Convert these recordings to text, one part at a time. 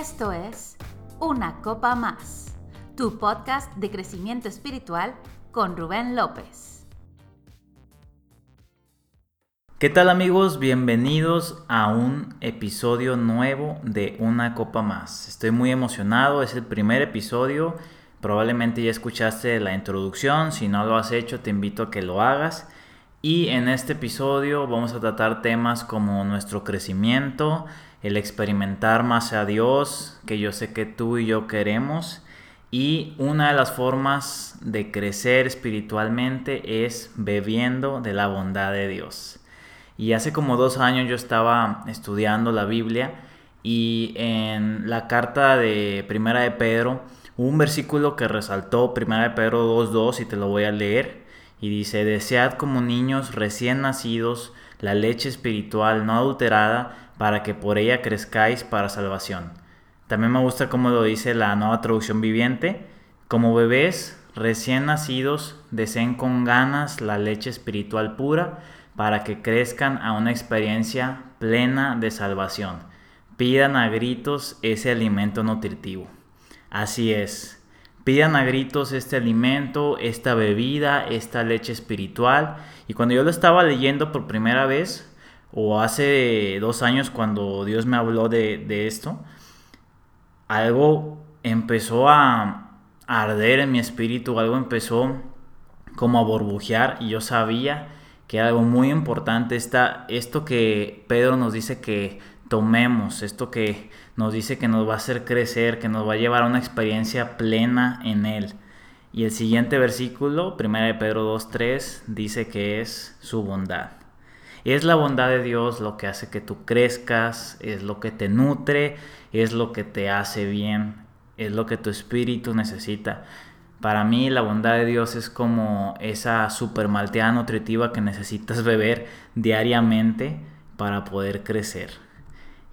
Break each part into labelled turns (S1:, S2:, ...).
S1: Esto es Una Copa Más, tu podcast de crecimiento espiritual con Rubén López.
S2: ¿Qué tal amigos? Bienvenidos a un episodio nuevo de Una Copa Más. Estoy muy emocionado, es el primer episodio. Probablemente ya escuchaste la introducción, si no lo has hecho te invito a que lo hagas. Y en este episodio vamos a tratar temas como nuestro crecimiento, el experimentar más a Dios, que yo sé que tú y yo queremos. Y una de las formas de crecer espiritualmente es bebiendo de la bondad de Dios. Y hace como dos años yo estaba estudiando la Biblia y en la carta de Primera de Pedro un versículo que resaltó Primera de Pedro 2.2 y te lo voy a leer. Y dice, desead como niños recién nacidos la leche espiritual no adulterada para que por ella crezcáis para salvación. También me gusta como lo dice la nueva traducción viviente. Como bebés recién nacidos, deseen con ganas la leche espiritual pura para que crezcan a una experiencia plena de salvación. Pidan a gritos ese alimento nutritivo. Así es. Pidan a gritos este alimento, esta bebida, esta leche espiritual. Y cuando yo lo estaba leyendo por primera vez, o hace dos años cuando Dios me habló de, esto, algo empezó a, arder en mi espíritu, algo empezó como a burbujear y yo sabía que algo muy importante está esto que Pedro nos dice que tomemos, esto que nos dice que nos va a hacer crecer, que nos va a llevar a una experiencia plena en Él. Y el siguiente versículo, 1 de Pedro 2.3, dice que es su bondad. Es la bondad de Dios lo que hace que tú crezcas, es lo que te nutre, es lo que te hace bien, es lo que tu espíritu necesita. Para mí la bondad de Dios es como esa super malteada nutritiva que necesitas beber diariamente para poder crecer.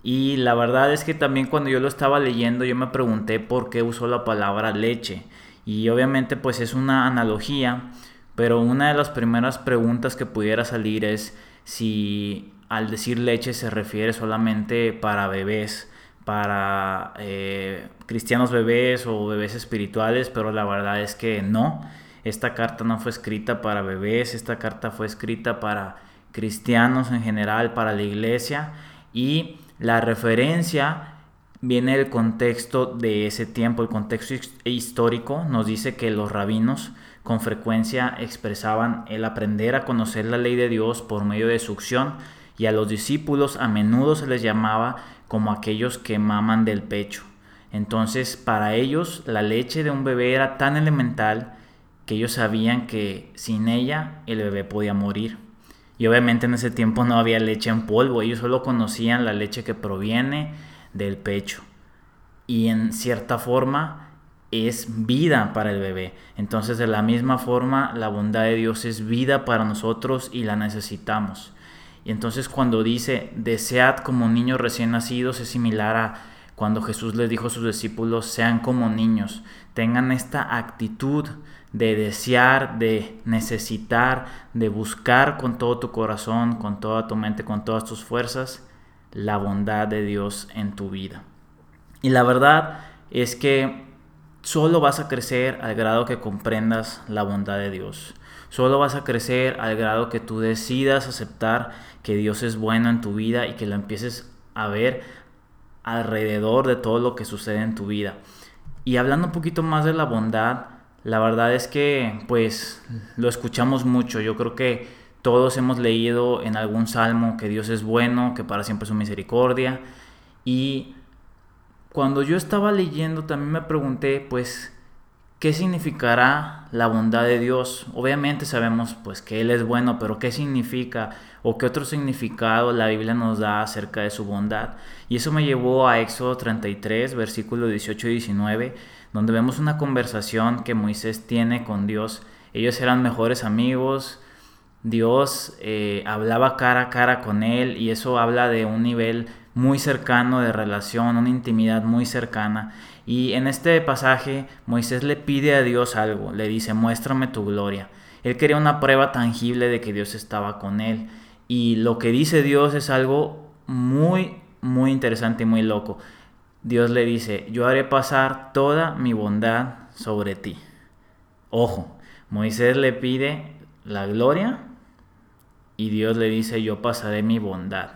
S2: Y la verdad es que también cuando yo lo estaba leyendo yo me pregunté por qué usó la palabra leche. Y obviamente pues es una analogía, pero una de las primeras preguntas que pudiera salir es si al decir leche se refiere solamente para bebés, para eh, cristianos bebés o bebés espirituales, pero la verdad es que no. Esta carta no fue escrita para bebés, esta carta fue escrita para cristianos en general, para la iglesia y la referencia viene del contexto de ese tiempo, el contexto histórico nos dice que los rabinos con frecuencia expresaban el aprender a conocer la ley de Dios por medio de succión y a los discípulos a menudo se les llamaba como aquellos que maman del pecho. Entonces para ellos la leche de un bebé era tan elemental que ellos sabían que sin ella el bebé podía morir. Y obviamente en ese tiempo no había leche en polvo, ellos solo conocían la leche que proviene del pecho. Y en cierta forma es vida para el bebé. Entonces de la misma forma la bondad de Dios es vida para nosotros y la necesitamos. Y entonces cuando dice desead como niños recién nacidos es similar a cuando Jesús les dijo a sus discípulos sean como niños, tengan esta actitud de desear, de necesitar, de buscar con todo tu corazón, con toda tu mente, con todas tus fuerzas la bondad de Dios en tu vida. Y la verdad es que Solo vas a crecer al grado que comprendas la bondad de Dios. Solo vas a crecer al grado que tú decidas aceptar que Dios es bueno en tu vida y que lo empieces a ver alrededor de todo lo que sucede en tu vida. Y hablando un poquito más de la bondad, la verdad es que pues lo escuchamos mucho. Yo creo que todos hemos leído en algún salmo que Dios es bueno, que para siempre es su misericordia. Y cuando yo estaba leyendo también me pregunté, pues, ¿qué significará la bondad de Dios? Obviamente sabemos, pues, que Él es bueno, pero ¿qué significa o qué otro significado la Biblia nos da acerca de su bondad? Y eso me llevó a Éxodo 33, versículo 18 y 19, donde vemos una conversación que Moisés tiene con Dios. Ellos eran mejores amigos, Dios eh, hablaba cara a cara con él y eso habla de un nivel muy cercano de relación, una intimidad muy cercana. Y en este pasaje Moisés le pide a Dios algo, le dice, muéstrame tu gloria. Él quería una prueba tangible de que Dios estaba con él. Y lo que dice Dios es algo muy, muy interesante y muy loco. Dios le dice, yo haré pasar toda mi bondad sobre ti. Ojo, Moisés le pide la gloria y Dios le dice, yo pasaré mi bondad.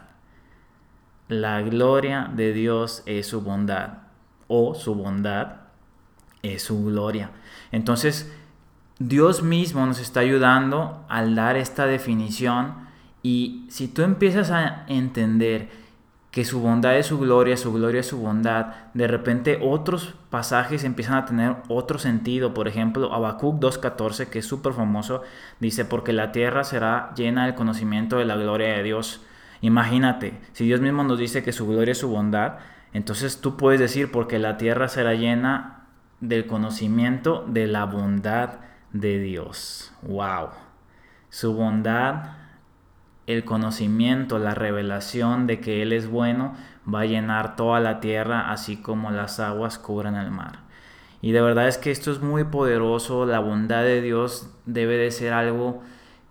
S2: La gloria de Dios es su bondad o su bondad es su gloria. Entonces, Dios mismo nos está ayudando al dar esta definición y si tú empiezas a entender que su bondad es su gloria, su gloria es su bondad, de repente otros pasajes empiezan a tener otro sentido. Por ejemplo, Habacuc 2.14, que es súper famoso, dice, porque la tierra será llena del conocimiento de la gloria de Dios. Imagínate, si Dios mismo nos dice que su gloria es su bondad, entonces tú puedes decir, porque la tierra será llena del conocimiento de la bondad de Dios. ¡Wow! Su bondad el conocimiento, la revelación de que Él es bueno va a llenar toda la tierra así como las aguas cubren el mar. Y de verdad es que esto es muy poderoso, la bondad de Dios debe de ser algo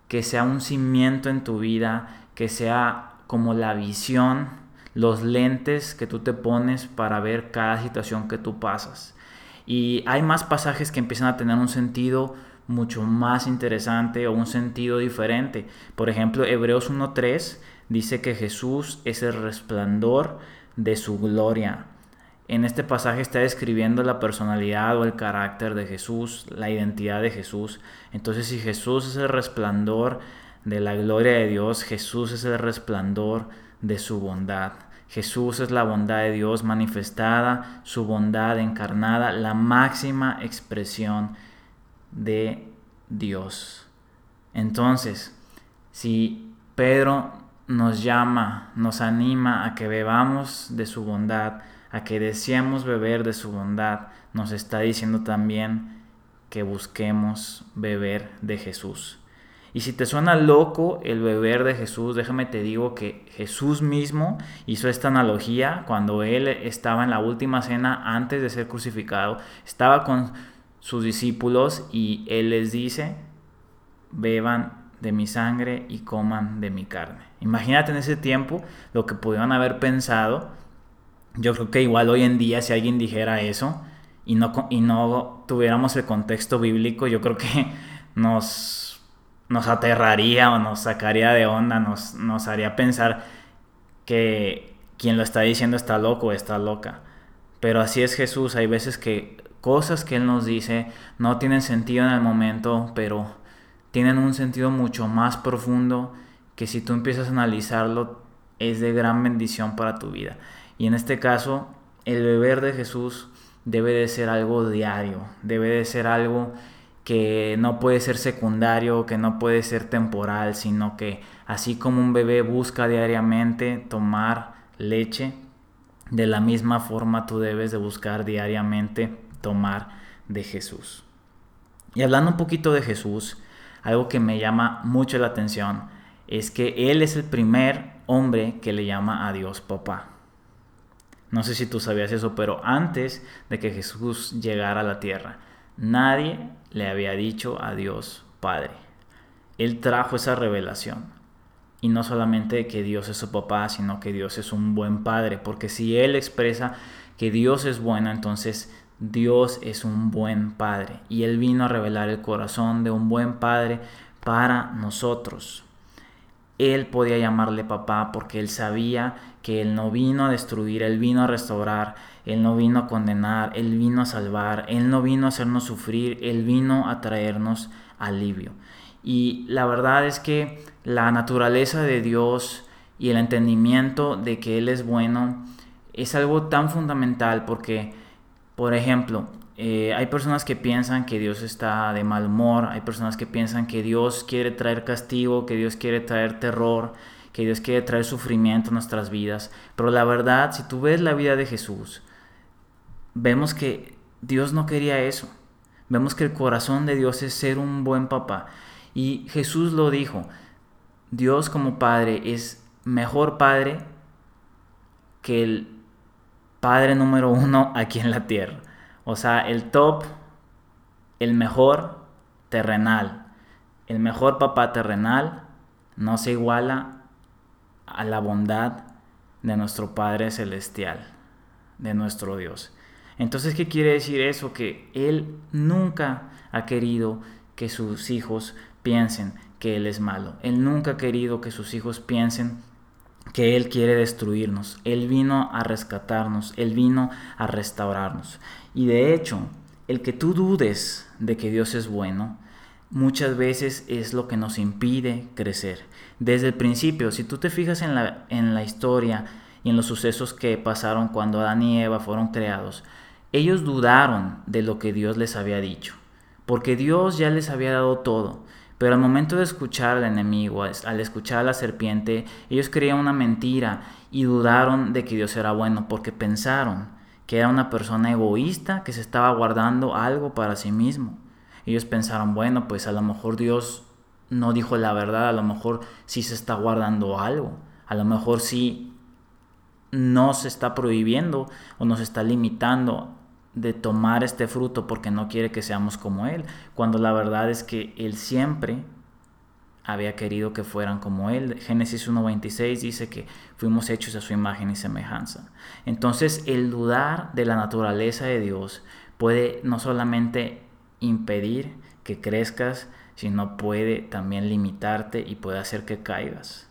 S2: que sea un cimiento en tu vida, que sea como la visión, los lentes que tú te pones para ver cada situación que tú pasas. Y hay más pasajes que empiezan a tener un sentido mucho más interesante o un sentido diferente. Por ejemplo, Hebreos 1.3 dice que Jesús es el resplandor de su gloria. En este pasaje está describiendo la personalidad o el carácter de Jesús, la identidad de Jesús. Entonces, si Jesús es el resplandor de la gloria de Dios, Jesús es el resplandor de su bondad. Jesús es la bondad de Dios manifestada, su bondad encarnada, la máxima expresión de Dios. Entonces, si Pedro nos llama, nos anima a que bebamos de su bondad, a que deseemos beber de su bondad, nos está diciendo también que busquemos beber de Jesús. Y si te suena loco el beber de Jesús, déjame te digo que Jesús mismo hizo esta analogía cuando él estaba en la última cena antes de ser crucificado. Estaba con sus discípulos y él les dice, beban de mi sangre y coman de mi carne. Imagínate en ese tiempo lo que pudieron haber pensado. Yo creo que igual hoy en día si alguien dijera eso y no, y no tuviéramos el contexto bíblico, yo creo que nos, nos aterraría o nos sacaría de onda, nos, nos haría pensar que quien lo está diciendo está loco o está loca. Pero así es Jesús, hay veces que cosas que Él nos dice no tienen sentido en el momento, pero tienen un sentido mucho más profundo que si tú empiezas a analizarlo es de gran bendición para tu vida. Y en este caso, el beber de Jesús debe de ser algo diario, debe de ser algo que no puede ser secundario, que no puede ser temporal, sino que así como un bebé busca diariamente tomar leche, de la misma forma tú debes de buscar diariamente tomar de Jesús. Y hablando un poquito de Jesús, algo que me llama mucho la atención es que Él es el primer hombre que le llama a Dios papá. No sé si tú sabías eso, pero antes de que Jesús llegara a la tierra, nadie le había dicho a Dios Padre. Él trajo esa revelación. Y no solamente que Dios es su papá, sino que Dios es un buen padre. Porque si Él expresa que Dios es bueno, entonces Dios es un buen Padre y Él vino a revelar el corazón de un buen Padre para nosotros. Él podía llamarle papá porque Él sabía que Él no vino a destruir, Él vino a restaurar, Él no vino a condenar, Él vino a salvar, Él no vino a hacernos sufrir, Él vino a traernos alivio. Y la verdad es que la naturaleza de Dios y el entendimiento de que Él es bueno es algo tan fundamental porque por ejemplo, eh, hay personas que piensan que Dios está de mal humor, hay personas que piensan que Dios quiere traer castigo, que Dios quiere traer terror, que Dios quiere traer sufrimiento a nuestras vidas. Pero la verdad, si tú ves la vida de Jesús, vemos que Dios no quería eso. Vemos que el corazón de Dios es ser un buen papá. Y Jesús lo dijo, Dios como Padre es mejor Padre que el padre número uno aquí en la tierra. O sea, el top, el mejor terrenal, el mejor papá terrenal no se iguala a la bondad de nuestro Padre Celestial. de nuestro Dios. Entonces, ¿qué quiere decir eso? Que Él nunca ha querido que sus hijos piensen que Él es malo. Él nunca ha querido que sus hijos piensen que Él quiere destruirnos. Él vino a rescatarnos, Él vino a restaurarnos. Y de hecho, el que tú dudes de que Dios es bueno, muchas veces es lo que nos impide crecer. Desde el principio, si tú te fijas en la, en la historia y en los sucesos que pasaron cuando Adán y Eva fueron creados, ellos dudaron de lo que Dios les había dicho, porque Dios ya les había dado todo. Pero al momento de escuchar al enemigo, al escuchar a la serpiente, ellos creían una mentira y dudaron de que Dios era bueno porque pensaron que era una persona egoísta que se estaba guardando algo para sí mismo. Ellos pensaron, bueno, pues a lo mejor Dios no dijo la verdad, a lo mejor sí se está guardando algo, a lo mejor sí no se está prohibiendo o nos está limitando de tomar este fruto porque no quiere que seamos como Él, cuando la verdad es que Él siempre había querido que fueran como Él. Génesis 1.26 dice que fuimos hechos a su imagen y semejanza. Entonces el dudar de la naturaleza de Dios puede no solamente impedir que crezcas, sino puede también limitarte y puede hacer que caigas.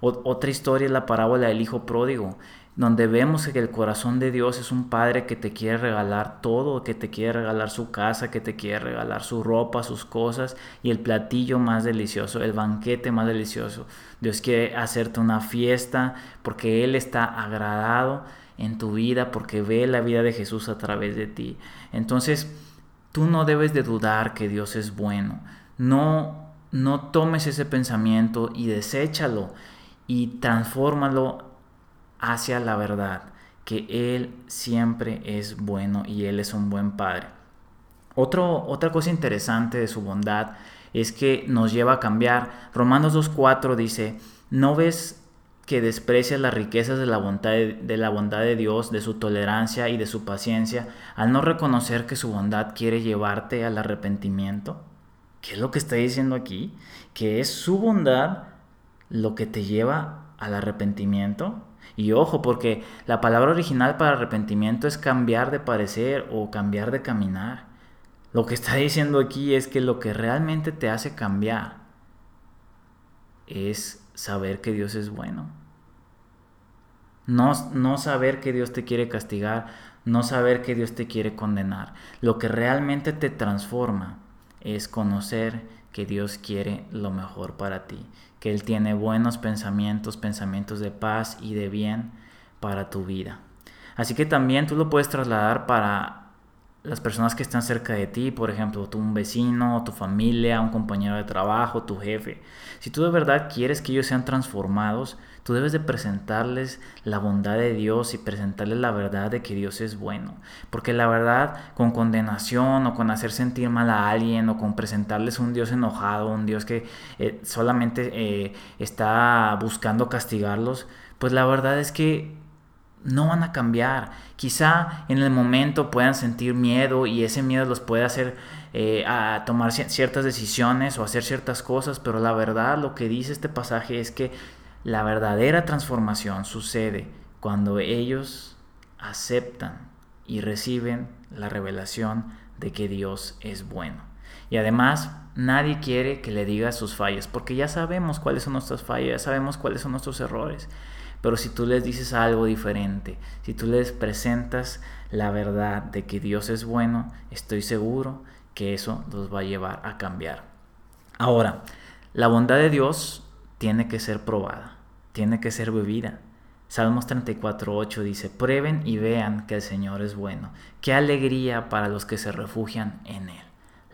S2: otra historia es la parábola del hijo pródigo donde vemos que el corazón de Dios es un padre que te quiere regalar todo, que te quiere regalar su casa, que te quiere regalar su ropa, sus cosas y el platillo más delicioso, el banquete más delicioso. Dios quiere hacerte una fiesta porque Él está agradado en tu vida, porque ve la vida de Jesús a través de ti. Entonces, tú no debes de dudar que Dios es bueno. No, no tomes ese pensamiento y deséchalo y transfórmalo hacia la verdad, que Él siempre es bueno y Él es un buen Padre. Otra cosa interesante de su bondad es que nos lleva a cambiar. Romanos 2.4 dice, ¿no ves que desprecias las riquezas de la, bondad de, de la bondad de Dios, de su tolerancia y de su paciencia, al no reconocer que su bondad quiere llevarte al arrepentimiento? ¿Qué es lo que está diciendo aquí? Que es su bondad lo que te lleva al arrepentimiento. Y ojo, porque la palabra original para arrepentimiento es cambiar de parecer o cambiar de caminar. Lo que está diciendo aquí es que lo que realmente te hace cambiar es saber que Dios es bueno. No, no saber que Dios te quiere castigar, no saber que Dios te quiere condenar. Lo que realmente te transforma es conocer que Dios quiere lo mejor para ti, que Él tiene buenos pensamientos, pensamientos de paz y de bien para tu vida. Así que también tú lo puedes trasladar para las personas que están cerca de ti, por ejemplo, tu un vecino, tu familia, un compañero de trabajo, tu jefe. Si tú de verdad quieres que ellos sean transformados, tú debes de presentarles la bondad de Dios y presentarles la verdad de que Dios es bueno. Porque la verdad, con condenación o con hacer sentir mal a alguien o con presentarles un Dios enojado, un Dios que eh, solamente eh, está buscando castigarlos, pues la verdad es que no van a cambiar. Quizá en el momento puedan sentir miedo y ese miedo los puede hacer eh, a tomar ciertas decisiones o hacer ciertas cosas, pero la verdad lo que dice este pasaje es que la verdadera transformación sucede cuando ellos aceptan y reciben la revelación de que Dios es bueno. Y además, nadie quiere que le diga sus fallas, porque ya sabemos cuáles son nuestras fallas, ya sabemos cuáles son nuestros errores. Pero si tú les dices algo diferente, si tú les presentas la verdad de que Dios es bueno, estoy seguro que eso los va a llevar a cambiar. Ahora, la bondad de Dios tiene que ser probada, tiene que ser bebida. Salmos 34.8 dice, prueben y vean que el Señor es bueno. Qué alegría para los que se refugian en Él.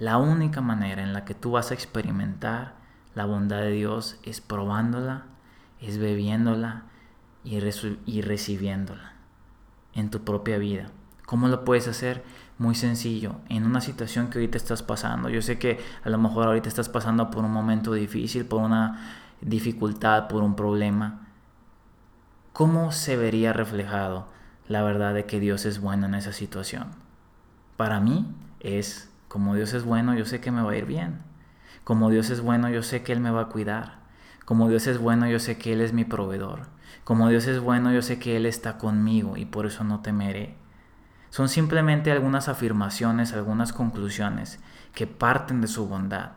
S2: La única manera en la que tú vas a experimentar la bondad de Dios es probándola, es bebiéndola, y, recibiéndola en tu propia vida. ¿Cómo lo puedes hacer? Muy sencillo, en una situación que ahorita estás pasando. Yo sé que a lo mejor ahorita estás pasando por un momento difícil, por una dificultad, por un problema. ¿Cómo se vería reflejado la verdad de que Dios es bueno en esa situación? Para mí es, como Dios es bueno, yo sé que me va a ir bien. Como Dios es bueno, yo sé que Él me va a cuidar. Como Dios es bueno, yo sé que Él es mi proveedor. Como Dios es bueno, yo sé que Él está conmigo y por eso no temeré. Son simplemente algunas afirmaciones, algunas conclusiones que parten de su bondad.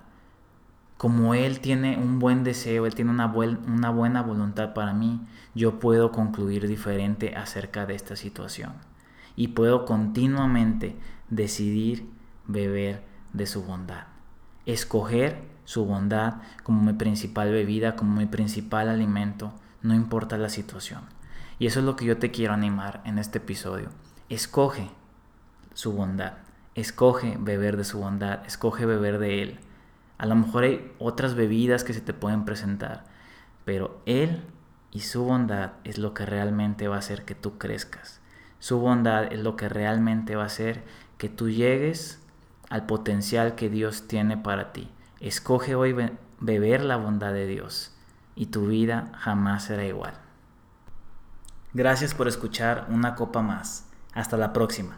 S2: Como Él tiene un buen deseo, Él tiene una, buena voluntad para mí, yo puedo concluir diferente acerca de esta situación. Y puedo continuamente decidir beber de su bondad. Escoger su bondad como mi principal bebida, como mi principal alimento, no importa la situación. Y eso es lo que yo te quiero animar en este episodio. Escoge su bondad, escoge beber de su bondad, escoge beber de Él. A lo mejor hay otras bebidas que se te pueden presentar, pero Él y su bondad es lo que realmente va a hacer que tú crezcas. Su bondad es lo que realmente va a hacer que tú llegues al potencial que Dios tiene para ti. Escoge hoy beber la bondad de Dios y tu vida jamás será igual. Gracias por escuchar una copa más. Hasta la próxima.